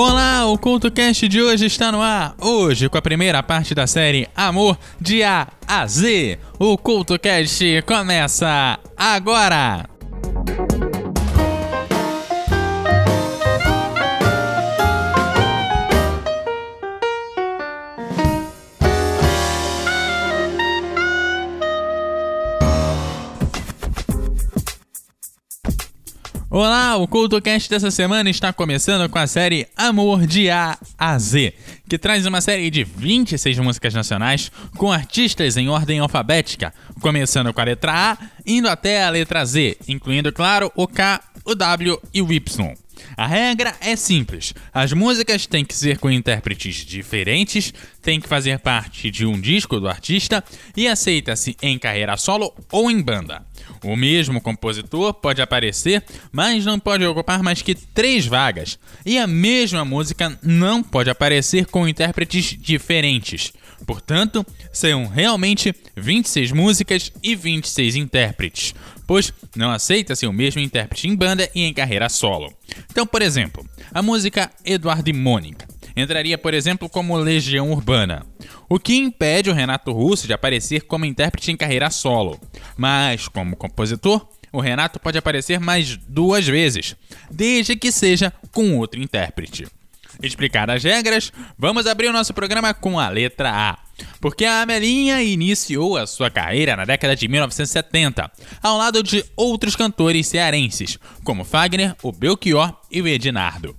Olá, o CultoCast de hoje está no ar. Hoje, com a primeira parte da série Amor de A a Z. O CultoCast começa agora! Olá, o CultoCast dessa semana está começando com a série Amor de A a Z, que traz uma série de 26 músicas nacionais com artistas em ordem alfabética, começando com a letra A, indo até a letra Z, incluindo, claro, o K, o W e o Y. A regra é simples: as músicas têm que ser com intérpretes diferentes, têm que fazer parte de um disco do artista e aceita-se em carreira solo ou em banda. O mesmo compositor pode aparecer, mas não pode ocupar mais que três vagas, e a mesma música não pode aparecer com intérpretes diferentes. Portanto, são realmente 26 músicas e 26 intérpretes, pois não aceita-se o mesmo intérprete em banda e em carreira solo. Então, por exemplo, a música Eduardo e Mônica entraria, por exemplo, como Legião Urbana, o que impede o Renato Russo de aparecer como intérprete em carreira solo. Mas, como compositor, o Renato pode aparecer mais duas vezes, desde que seja com outro intérprete. Explicar as regras, vamos abrir o nosso programa com a letra A. Porque a Amelinha iniciou a sua carreira na década de 1970, ao lado de outros cantores cearenses, como Fagner, o Belchior e o Edinardo.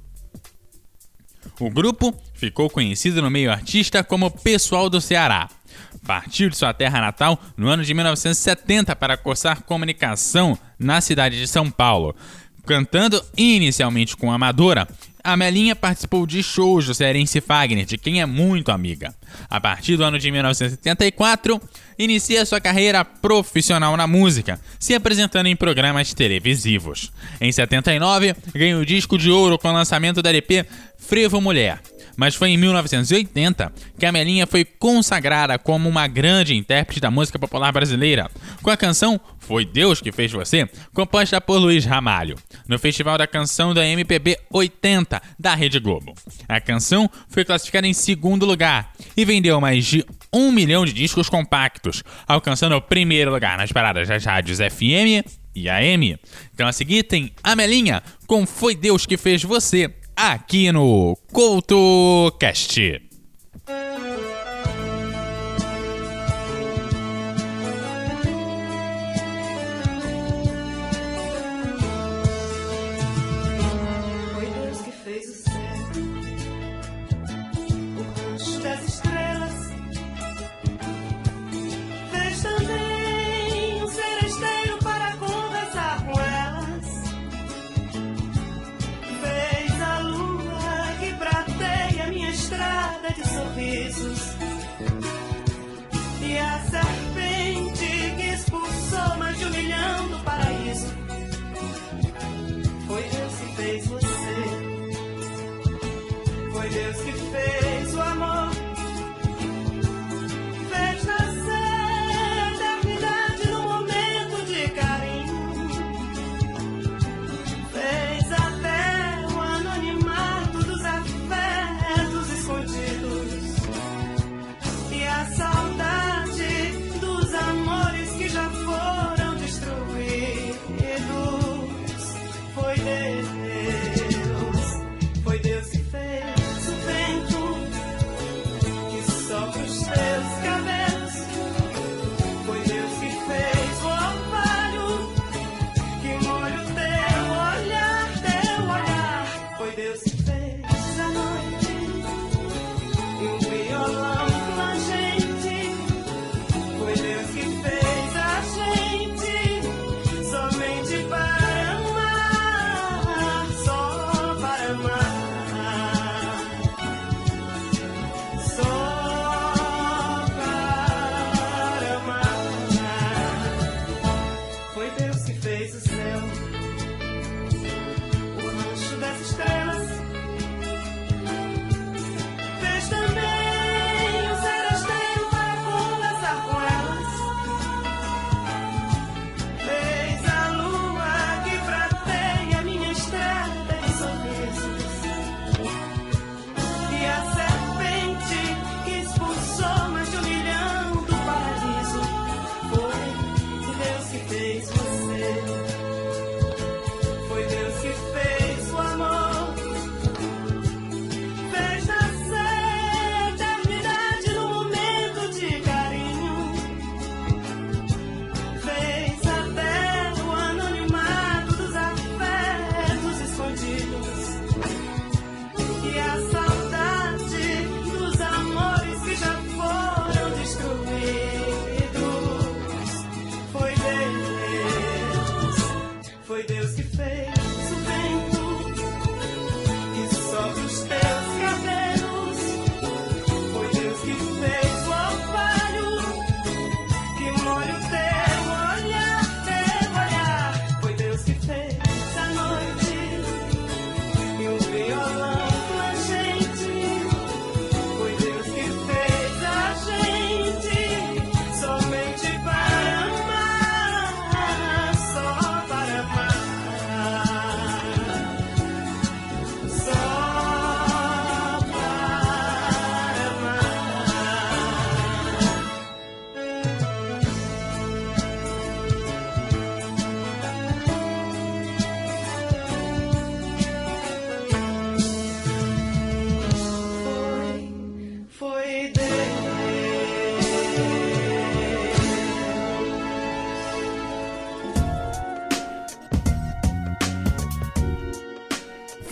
O grupo ficou conhecido no meio artista como Pessoal do Ceará. Partiu de sua terra natal no ano de 1970 para cursar comunicação na cidade de São Paulo. Cantando inicialmente com Amadora, a Melinha participou de shows do cearense Fagner, de quem é muito amiga. A partir do ano de 1974, inicia sua carreira profissional na música, se apresentando em programas televisivos. Em 79, ganha o disco de ouro com o lançamento da LP Frevo Mulher. Mas foi em 1980 que a Melinha foi consagrada como uma grande intérprete da música popular brasileira, com a canção Foi Deus que Fez Você, composta por Luiz Ramalho, no Festival da Canção da MPB 80 da Rede Globo. A canção foi classificada em segundo lugar e vendeu mais de um milhão de discos compactos, alcançando o primeiro lugar nas paradas das rádios FM e AM. Então a seguir tem Amelinha com Foi Deus que Fez Você, aqui no CoutoCast.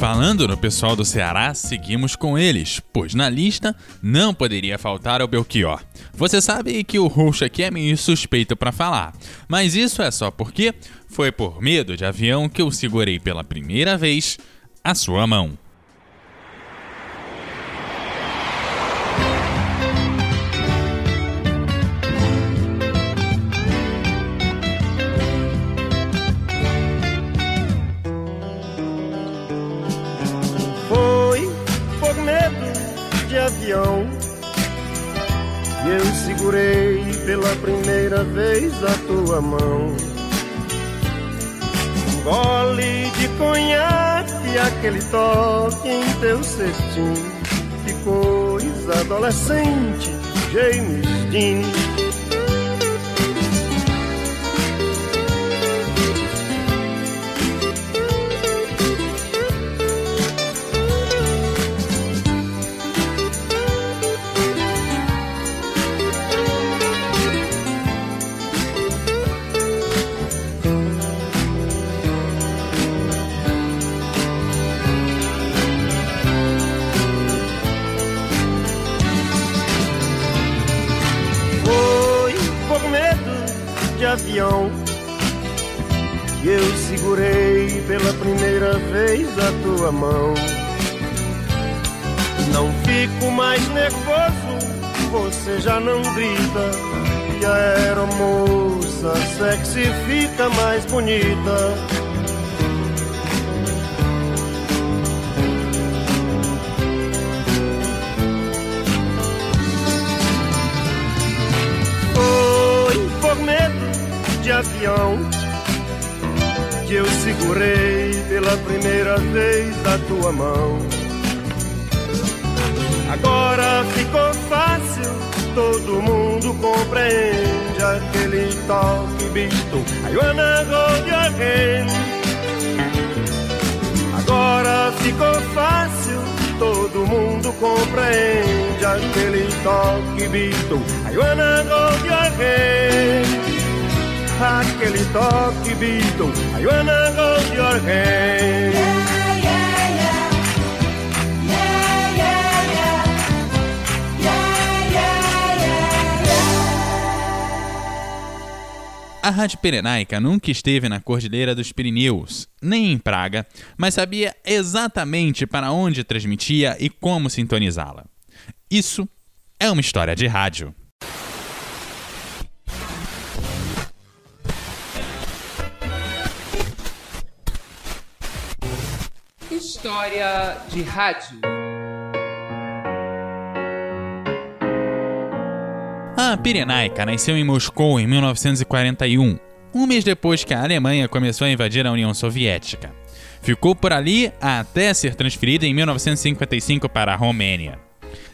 Falando no pessoal do Ceará, seguimos com eles, pois na lista não poderia faltar o Belchior. Você sabe que o roxo aqui é meio suspeito para falar, mas isso é só porque foi por medo de avião que eu segurei pela primeira vez a sua mão. E eu segurei pela primeira vez a tua mão. Um gole de conhaque, aquele toque em teu cestinho. Que coisa adolescente, James Dean. Vez a tua mão. Não fico mais nervoso, você já não grita. E a aeromoça sexy fica mais bonita. de avião que eu segurei pela primeira vez a tua mão. Agora ficou fácil, todo mundo compreende aquele toque visto. I wanna hold. Agora ficou fácil, todo mundo compreende aquele toque visto. I wanna hold aquele toque Beatle. Your hand. A Rádio Pirenaica nunca esteve na Cordilheira dos Pirineus, nem em Praga, mas sabia exatamente para onde transmitia e como sintonizá-la. Isso é uma história de rádio. História de rádio. A Pirenaica nasceu em Moscou em 1941, um mês depois que a Alemanha começou a invadir a União Soviética. Ficou por ali até ser transferida em 1955 para a Romênia.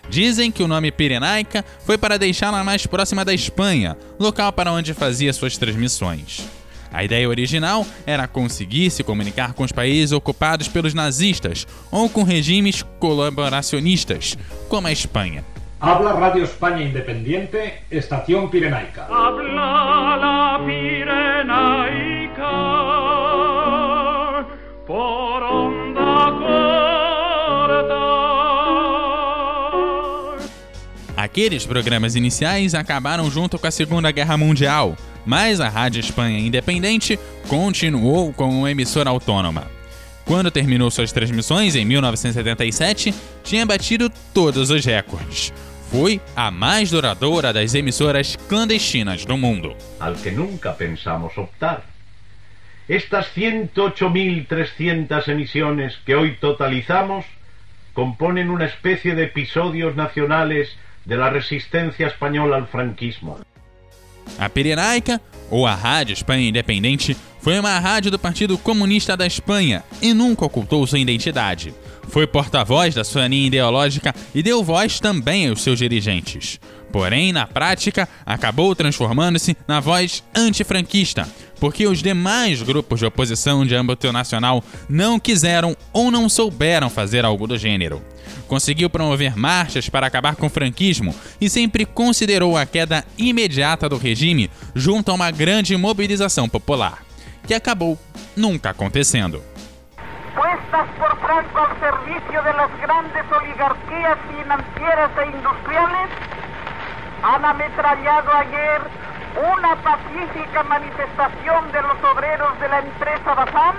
Dizem que o nome Pirenaica foi para deixá-la mais próxima da Espanha, local para onde fazia suas transmissões. A ideia original era conseguir se comunicar com os países ocupados pelos nazistas ou com regimes colaboracionistas, como a Espanha. Habla Radio España Independiente, Estación Pirenaica. Habla la Pirenaica por Aqueles programas iniciais acabaram junto com a Segunda Guerra Mundial, mas a Rádio Espanha Independente continuou como uma emissora autônoma. Quando terminou suas transmissões em 1977, tinha batido todos os recordes. Foi a mais duradoura das emissoras clandestinas do mundo. Al que nunca pensamos optar. Estas 108.300 emisiones que hoy totalizamos componen una especie de episodios nacionales de la resistencia española al franquismo. A Pirenaica, ou a Rádio Espanha Independente, foi uma rádio do Partido Comunista da Espanha e nunca ocultou sua identidade. Foi porta-voz da sua linha ideológica e deu voz também aos seus dirigentes. Porém, na prática, acabou transformando-se na voz antifranquista, porque os demais grupos de oposição de âmbito nacional não quiseram ou não souberam fazer algo do gênero. Conseguiu promover marchas para acabar com o franquismo e sempre considerou a queda imediata do regime junto a uma grande mobilização popular, que acabou nunca acontecendo. Pues puertas por Franco al servicio de las grandes oligarquías financieras e industriales han ametrallado ayer una pacífica manifestación de los obreros de la empresa Bazán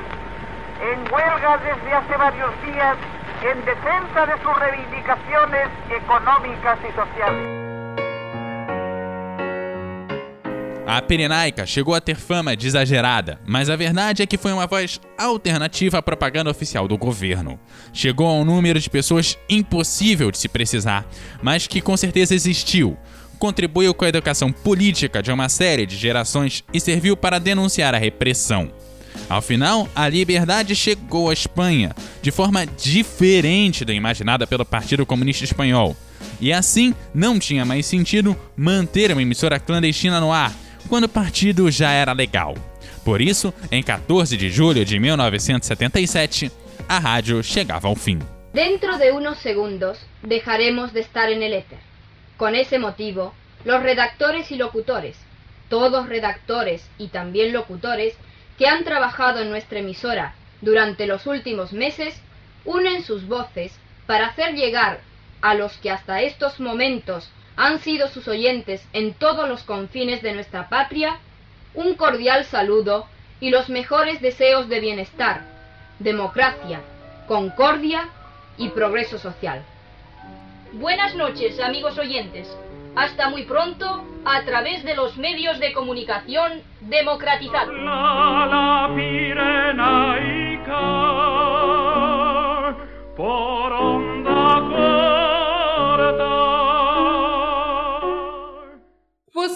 en huelga desde hace varios días en defensa de sus reivindicaciones económicas y sociales. A Pirenaica chegou a ter fama de exagerada, mas a verdade é que foi uma voz alternativa à propaganda oficial do governo. Chegou a um número de pessoas impossível de se precisar, mas que com certeza existiu. Contribuiu com a educação política de uma série de gerações e serviu para denunciar a repressão. Ao final, a liberdade chegou à Espanha, de forma diferente da imaginada pelo Partido Comunista Espanhol. E assim, não tinha mais sentido manter uma emissora clandestina no ar, quando o partido já era legal. Por isso, em 14 de julho de 1977, a rádio chegava ao fim. Dentro de unos segundos dejaremos de estar en el éter. Con ese motivo, los redactores y locutores, todos redactores y también locutores que han trabajado en nuestra emisora durante los últimos meses, unen sus voces para hacer llegar a los que hasta estos momentos han sido sus oyentes en todos los confines de nuestra patria, un cordial saludo y los mejores deseos de bienestar, democracia, concordia y progreso social. Buenas noches, amigos oyentes. Hasta muy pronto a través de los medios de comunicación democratizados.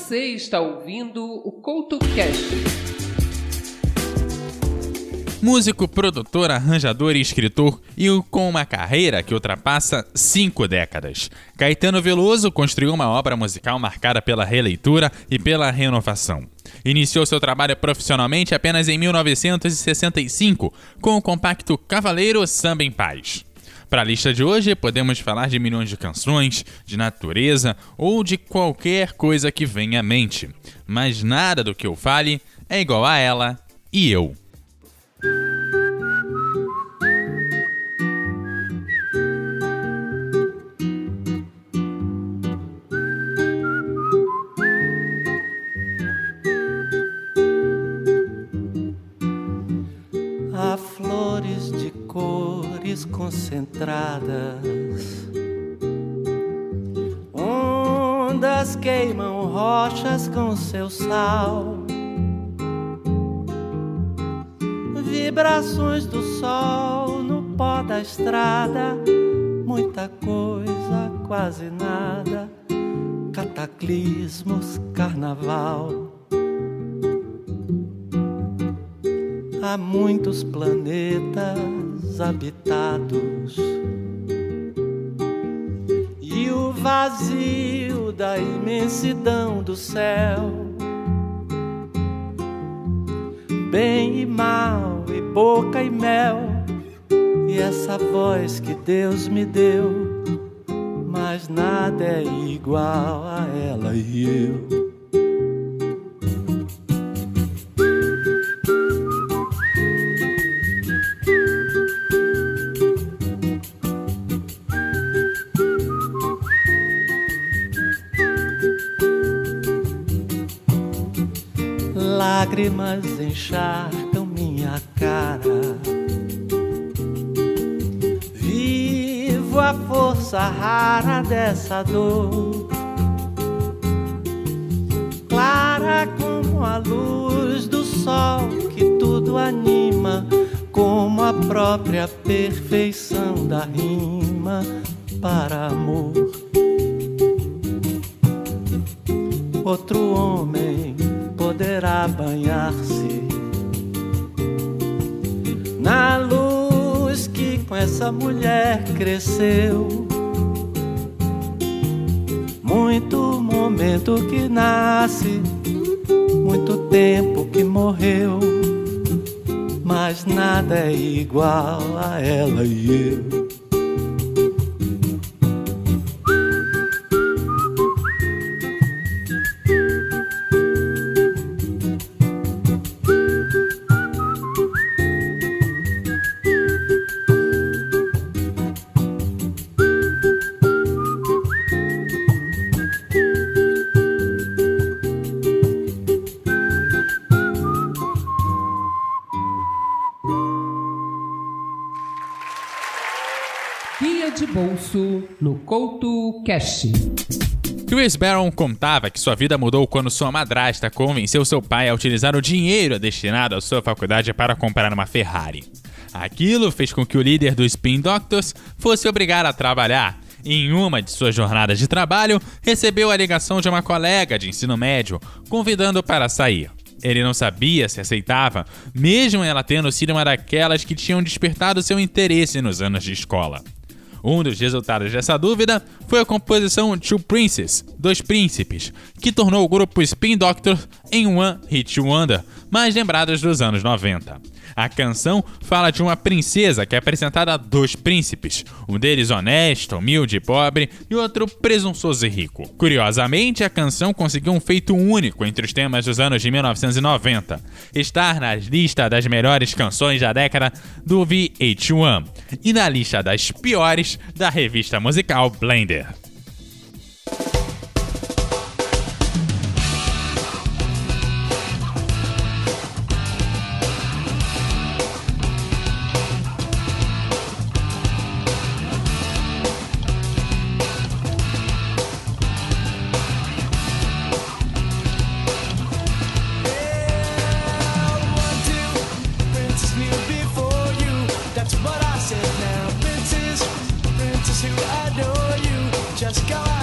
Você está ouvindo o CoutoCast. Músico, produtor, arranjador e escritor, e com uma carreira que ultrapassa cinco décadas. Caetano Veloso construiu uma obra musical marcada pela releitura e pela renovação. Iniciou seu trabalho profissionalmente apenas em 1965, com o compacto Cavaleiro Samba em Paz. Para a lista de hoje, podemos falar de milhões de canções, de natureza ou de qualquer coisa que venha à mente. Mas nada do que eu fale é igual a ela e eu. Concentradas. Ondas queimam rochas com seu sal. Vibrações do sol no pó da estrada. Muita coisa, quase nada. Cataclismos, carnaval. Há muitos planetas habitados. E o vazio da imensidão do céu, bem e mal, e boca e mel, e essa voz que Deus me deu, mas nada é igual a ela e eu. Lágrimas encharcam minha cara. Vivo a força rara dessa dor, clara como a luz do sol que tudo anima, como a própria perfeição da rima para amor. Outro essa mulher cresceu. Muito momento que nasce, muito tempo que morreu, mas nada é igual a ela e eu. Cash. Chris Barron contava que sua vida mudou quando sua madrasta convenceu seu pai a utilizar o dinheiro destinado à sua faculdade para comprar uma Ferrari. Aquilo fez com que o líder dos Spin Doctors fosse obrigado a trabalhar. Em uma de suas jornadas de trabalho, recebeu a ligação de uma colega de ensino médio convidando para sair. Ele não sabia se aceitava, mesmo ela tendo sido uma daquelas que tinham despertado seu interesse nos anos de escola. Um dos resultados dessa dúvida foi a composição Two Princes, Dois Príncipes, que tornou o grupo Spin Doctor em One Hit Wonder, mais lembrados dos anos 90. A canção fala de uma princesa que é apresentada a dois príncipes, um deles honesto, humilde e pobre, e outro presunçoso e rico. Curiosamente, a canção conseguiu um feito único entre os temas dos anos de 1990, estar na lista das melhores canções da década do VH1 e na lista das piores da revista musical Blender. just go.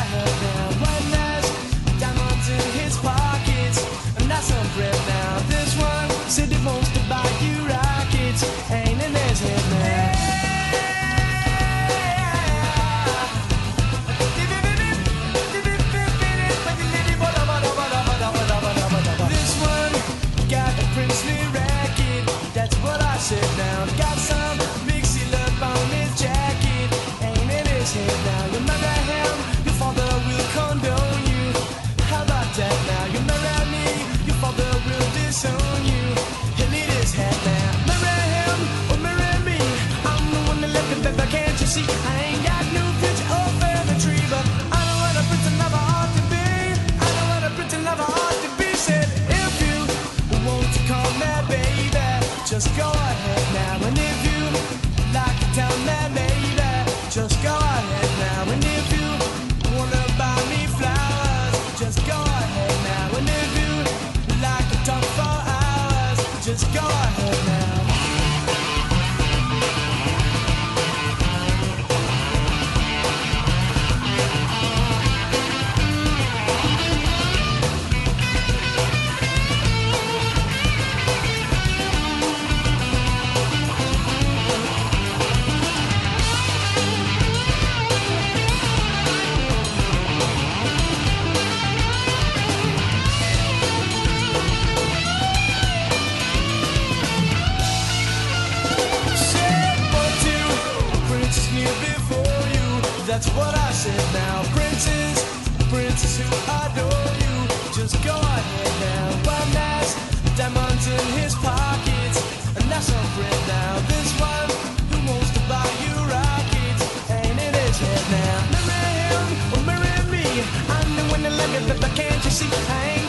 Can't you see? I ain't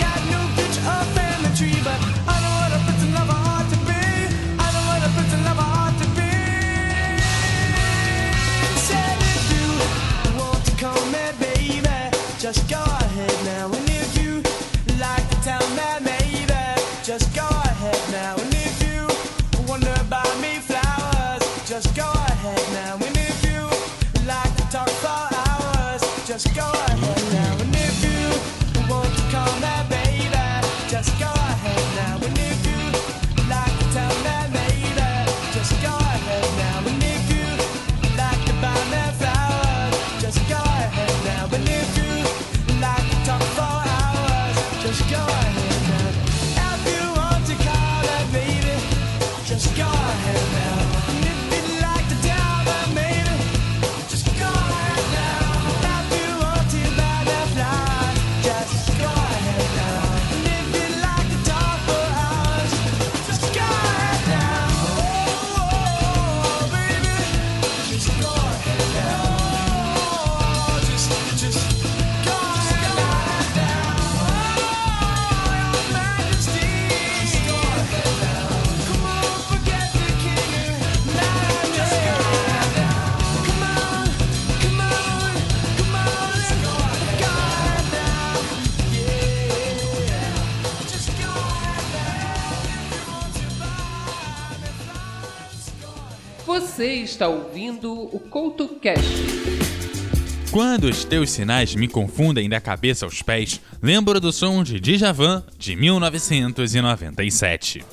está ouvindo o CoutoCast. Quando os teus sinais me confundem da cabeça aos pés, lembro do som de Djavan de 1997.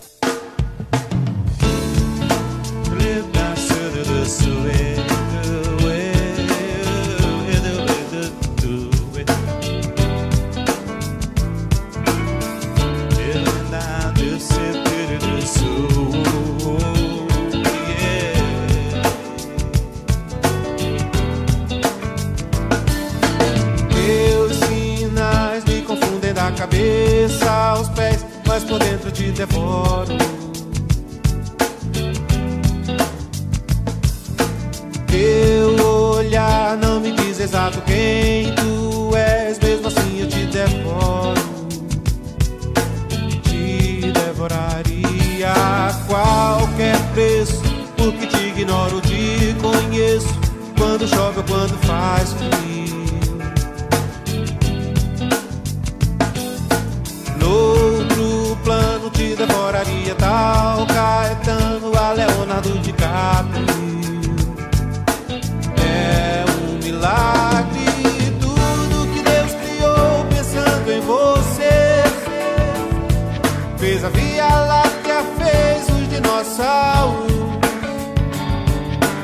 Fez os dinossauros.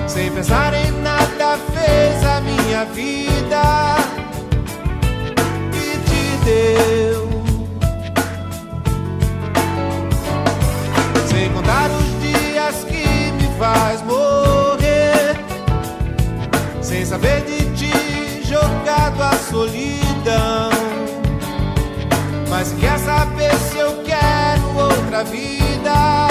Sem pensar em nada, fez a minha vida e te deu. Sem contar os dias que me faz morrer. Sem saber de ti, jogado à solidão. Mas quer saber se eu quero outra vida? Não,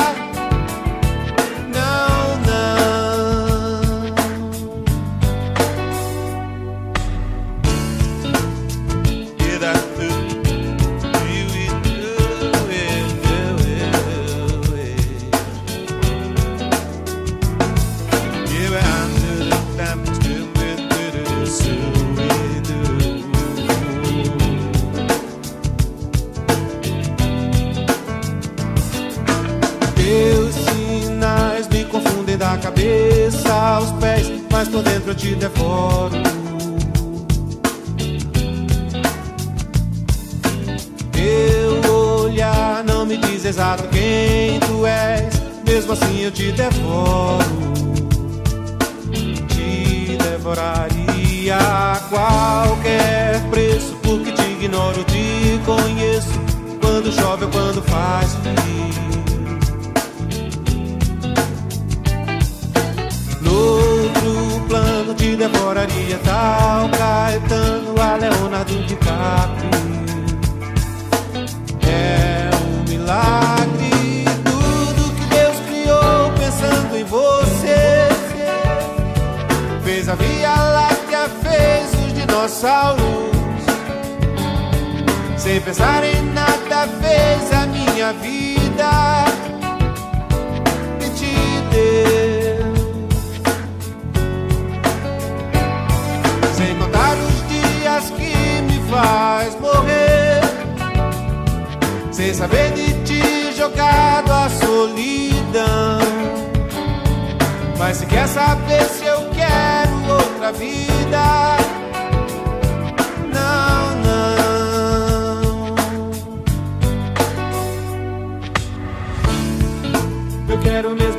mas por dentro eu te devoro. Teu olhar não me diz exato quem tu és, mesmo assim eu te devoro. Te devoraria a qualquer preço, porque te ignoro, te conheço. Quando chove ou quando faz frio. Noutro plano te devoraria tal Caetano a Leonardo DiCaprio. É um milagre tudo que Deus criou pensando em você. Fez a Via Láctea, fez os dinossauros. Sem pensar em nada, fez a minha vida Sem saber de ti jogado à solidão. Mas se quer saber se eu quero outra vida. Não, não. Eu quero mesmo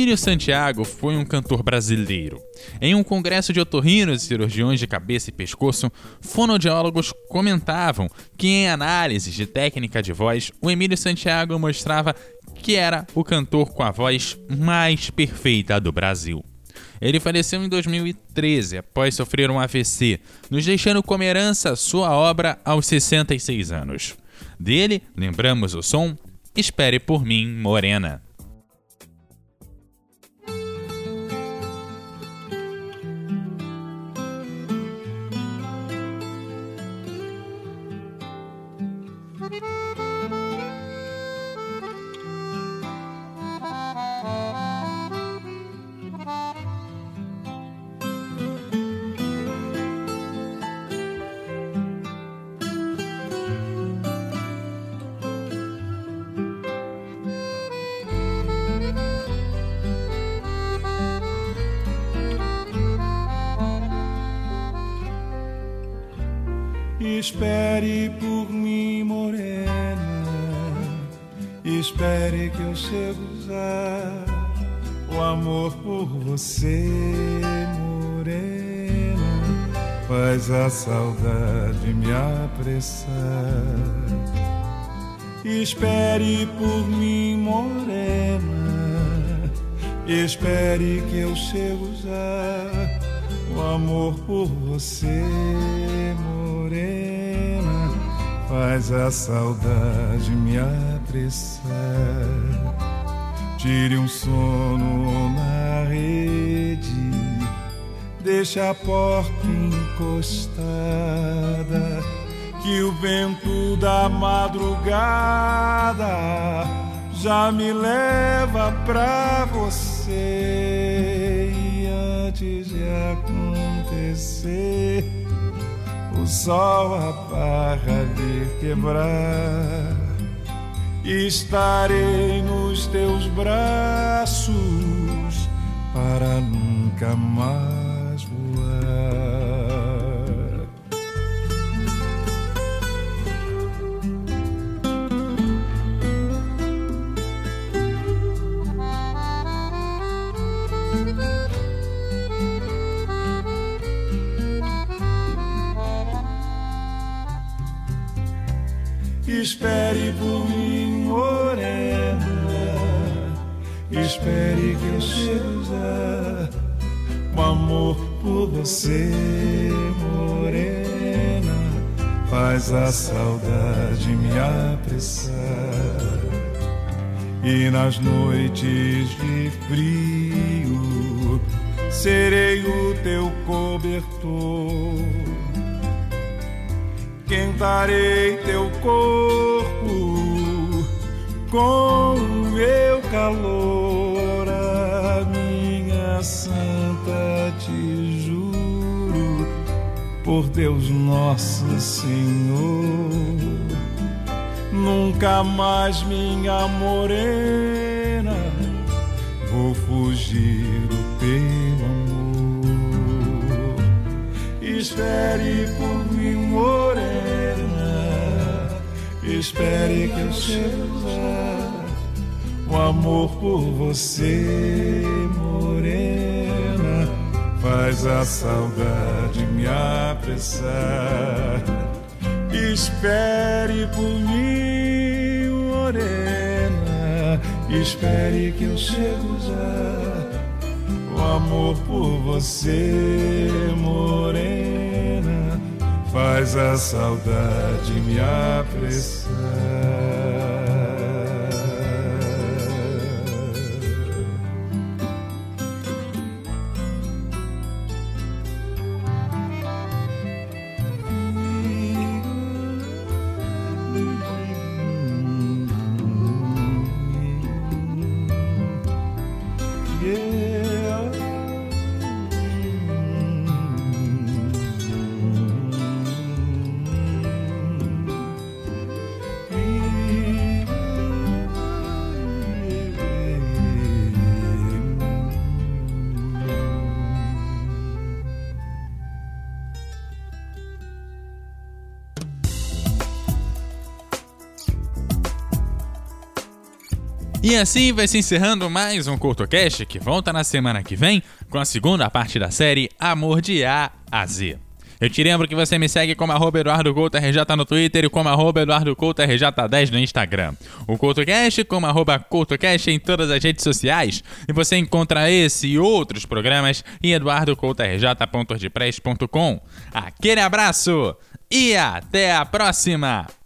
Emílio Santiago foi um cantor brasileiro. Em um congresso de otorrinos e cirurgiões de cabeça e pescoço, fonoaudiólogos comentavam que, em análises de técnica de voz, o Emílio Santiago mostrava que era o cantor com a voz mais perfeita do Brasil. Ele faleceu em 2013 após sofrer um AVC, nos deixando como herança sua obra aos 66 anos. Dele, lembramos o som Espere por mim, Morena. Saudade me apressar. Espere por mim, morena. Espere que eu chego já. O amor por você, morena, faz a saudade me apressar. Tire um sono na rede, deixa a porta encostada, que o vento da madrugada já me leva pra você. E antes de acontecer, o sol a barra de quebrar. Estarei nos teus braços para nunca mais Espere por mim, morena. Espere que eu já. O amor por você, morena, faz a saudade me apressar. E nas noites de frio, serei o teu cobertor. Quentarei teu corpo com o meu calor, a minha santa te juro, por Deus nosso Senhor, nunca mais minha morena, vou fugir Espere por mim, morena. Espere que eu chego já. O amor por você, morena, faz a saudade me apressar. Espere por mim, morena. Espere que eu chego já o amor por você, morena, faz a saudade me apressar. E assim vai se encerrando mais um CultoCast que volta na semana que vem com a segunda parte da série Amor de A a Z. Eu te lembro que você me segue como arroba no Twitter e como arroba Eduardo Couto RJ10 no Instagram. O CoutoCast como arroba em todas as redes sociais. E você encontra esse e outros programas em eduardocoutorj.wordpress.com. Aquele abraço e até a próxima!